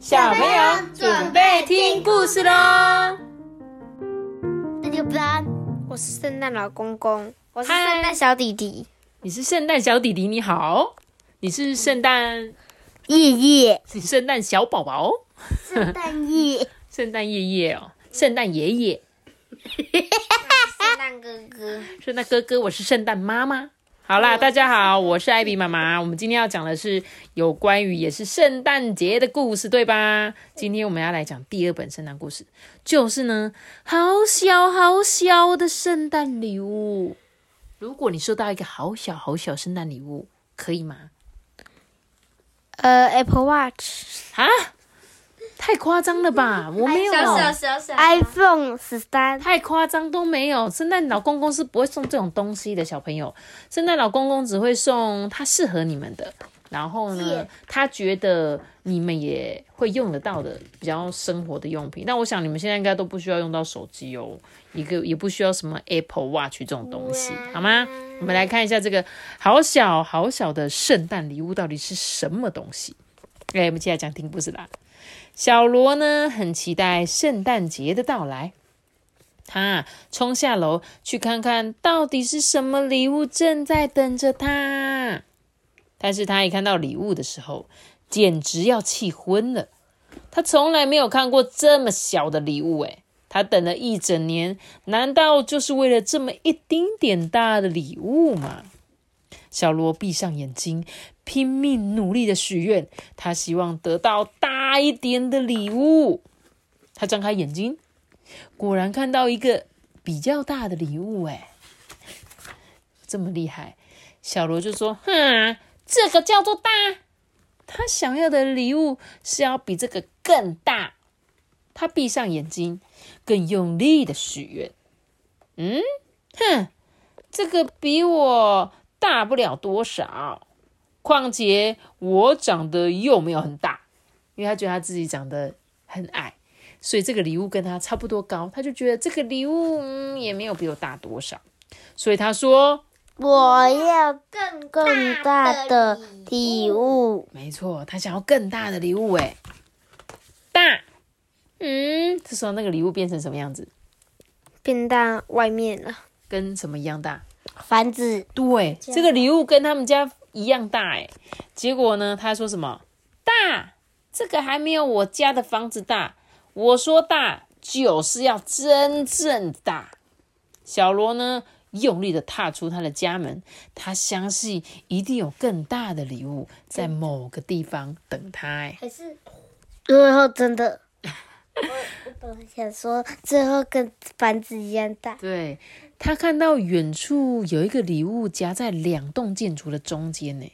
小朋友准备听故事喽！六班，我是圣诞老公公，我是嗨圣诞小弟弟。你是圣诞小弟弟，你好；你是圣诞，夜夜，你圣诞小宝宝，圣诞夜，圣诞夜夜哦，圣诞爷爷，圣诞哥哥，圣诞哥哥，我是圣诞妈妈。好啦，大家好，我是艾比妈妈。我们今天要讲的是有关于也是圣诞节的故事，对吧？今天我们要来讲第二本圣诞故事，就是呢，好小好小的圣诞礼物。如果你收到一个好小好小圣诞礼物，可以吗？呃，Apple Watch，啊，太夸张了吧！我没有，小小 iPhone 十三，太夸张都没有。圣诞老公公是不会送这种东西的，小朋友。圣诞老公公只会送他适合你们的，然后呢，他觉得你们也会用得到的比较生活的用品。那我想你们现在应该都不需要用到手机哦，一个也不需要什么 Apple Watch 这种东西，好吗？我们来看一下这个好小好小的圣诞礼物到底是什么东西。哎，我们接下来讲听故事啦。小罗呢，很期待圣诞节的到来。他冲下楼去看看到底是什么礼物正在等着他。但是他一看到礼物的时候，简直要气昏了。他从来没有看过这么小的礼物，诶，他等了一整年，难道就是为了这么一丁点大的礼物吗？小罗闭上眼睛，拼命努力的许愿，他希望得到大大一点的礼物。他张开眼睛，果然看到一个比较大的礼物，哎，这么厉害！小罗就说：“哼，这个叫做大。他想要的礼物是要比这个更大。”他闭上眼睛，更用力的许愿。嗯，哼，这个比我大不了多少。况且我长得又没有很大，因为他觉得他自己长得很矮。所以这个礼物跟他差不多高，他就觉得这个礼物嗯也没有比我大多少，所以他说我要更更大的礼物，没错，他想要更大的礼物诶，大，嗯，这时候那个礼物变成什么样子？变大外面了。跟什么一样大？房子，对，这个礼物跟他们家一样大诶。结果呢，他说什么？大，这个还没有我家的房子大。我说大就是要真正大。小罗呢，用力的踏出他的家门，他相信一定有更大的礼物在某个地方等他。哎，还是最后真的，我我本来想说最后跟房子一样大，对他看到远处有一个礼物夹在两栋建筑的中间呢。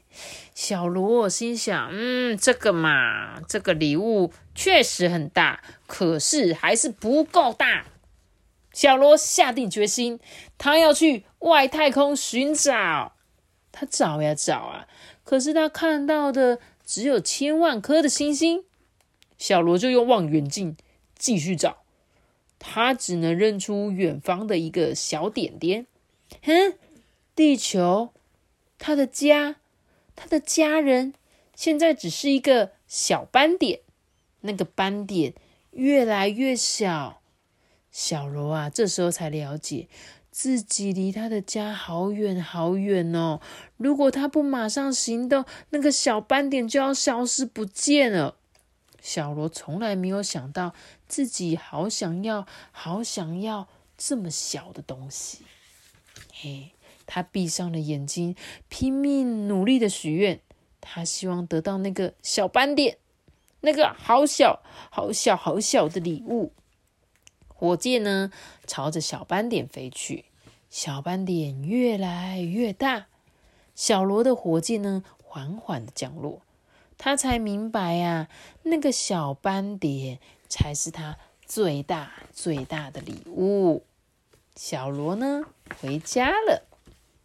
小罗心想：嗯，这个嘛，这个礼物确实很大，可是还是不够大。小罗下定决心，他要去外太空寻找。他找呀找啊，可是他看到的只有千万颗的星星。小罗就用望远镜继续找，他只能认出远方的一个小点点。哼，地球，他的家，他的家人，现在只是一个小斑点。那个斑点越来越小。小罗啊，这时候才了解自己离他的家好远好远哦。如果他不马上行动，那个小斑点就要消失不见了。小罗从来没有想到自己好想要、好想要这么小的东西。嘿，他闭上了眼睛，拼命努力的许愿。他希望得到那个小斑点，那个好小、好小、好小的礼物。火箭呢，朝着小斑点飞去，小斑点越来越大，小罗的火箭呢，缓缓的降落。他才明白呀、那个小斑蝶才是他最大最大的礼物。小罗呢，回家了，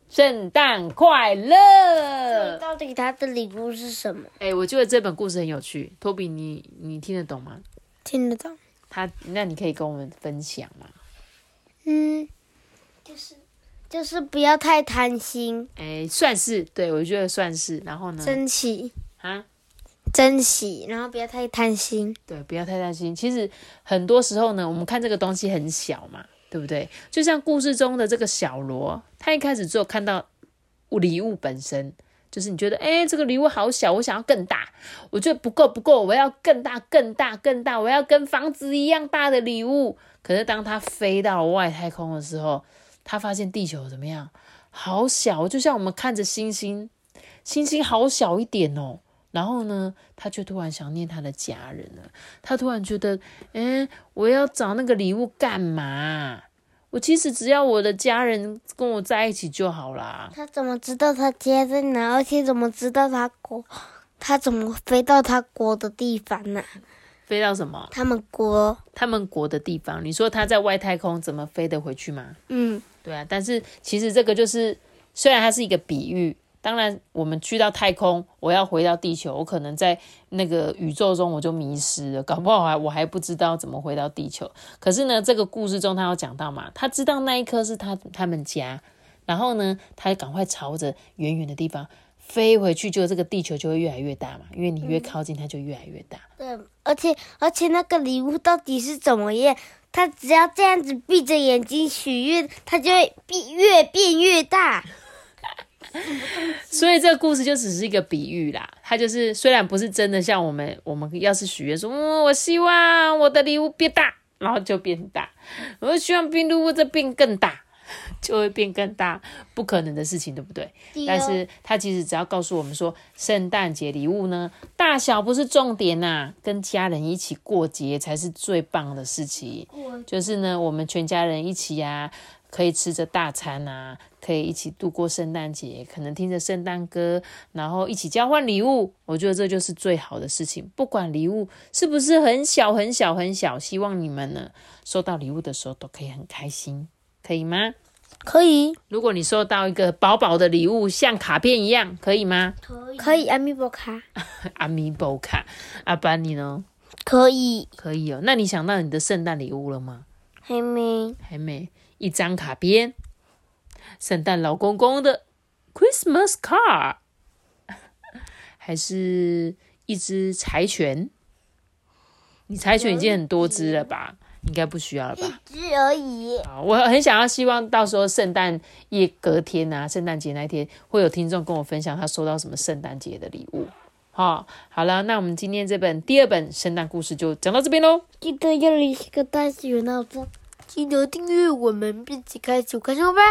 圣诞快乐！到底他的礼物是什么？哎，我觉得这本故事很有趣。托比，你你听得懂吗？听得懂？他，那你可以跟我们分享吗？嗯，就是就是不要太贪心，哎，算是对，我觉得算是。然后呢？珍奇，啊，珍惜，然后不要太贪心。对，不要太贪心。其实很多时候呢，我们看这个东西很小嘛，对不对？就像故事中的这个小罗，他一开始只有看到礼物本身，就是你觉得，哎，这个礼物好小，我想要更大，我觉得不够不够，我要更大更大更大，我要跟房子一样大的礼物。可是当他飞到外太空的时候，他发现地球怎么样？好小，就像我们看着星星，星星好小一点哦。然后呢，他就突然想念他的家人了。他突然觉得，嗯，我要找那个礼物干嘛？我其实只要我的家人跟我在一起就好啦。他怎么知道他家在哪？而且怎么知道他国？他怎么飞到他国的地方呢？飞到什么？他们国？他们国的地方？你说他在外太空怎么飞得回去吗？嗯，对啊。但是其实这个就是，虽然它是一个比喻。当然，我们去到太空，我要回到地球，我可能在那个宇宙中我就迷失了，搞不好还我还不知道怎么回到地球。可是呢，这个故事中他有讲到嘛，他知道那一颗是他他们家，然后呢，他赶快朝着远远的地方飞回去，就这个地球就会越来越大嘛，因为你越靠近它就越来越大。对，而且而且那个礼物到底是怎么样？他只要这样子闭着眼睛许愿，它就会变越变越大。所以这个故事就只是一个比喻啦，它就是虽然不是真的，像我们我们要是许愿说，嗯，我希望我的礼物变大，然后就变大；我希望冰礼物再变更大，就会变更大，不可能的事情，对不对？但是它其实只要告诉我们说，圣诞节礼物呢，大小不是重点呐，跟家人一起过节才是最棒的事情。就是呢，我们全家人一起呀。可以吃着大餐啊，可以一起度过圣诞节，可能听着圣诞歌，然后一起交换礼物。我觉得这就是最好的事情。不管礼物是不是很小很小很小，希望你们呢收到礼物的时候都可以很开心，可以吗？可以。如果你收到一个薄薄的礼物，像卡片一样，可以吗？可以。可以。阿米波卡。阿米波卡。阿班你呢？可以。可以哦。那你想到你的圣诞礼物了吗？还没。还没。一张卡片，圣诞老公公的 Christmas card，还是一只柴犬？你柴犬已经很多只了吧？应该不需要了吧？一只而已。我很想要，希望到时候圣诞夜隔天啊，圣诞节那天会有听众跟我分享他收到什么圣诞节的礼物。好，好了，那我们今天这本第二本圣诞故事就讲到这边喽。记得要留一个大喜的闹钟。记得订阅我们，并且开启开心吧！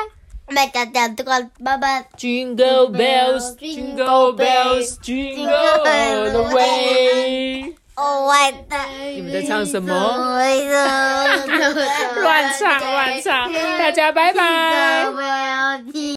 拜拜，大家都拜拜拜。Jingle bells, jingle bells, jingle all the way。哦，我的。你们在唱什么？乱唱乱唱，大家拜拜。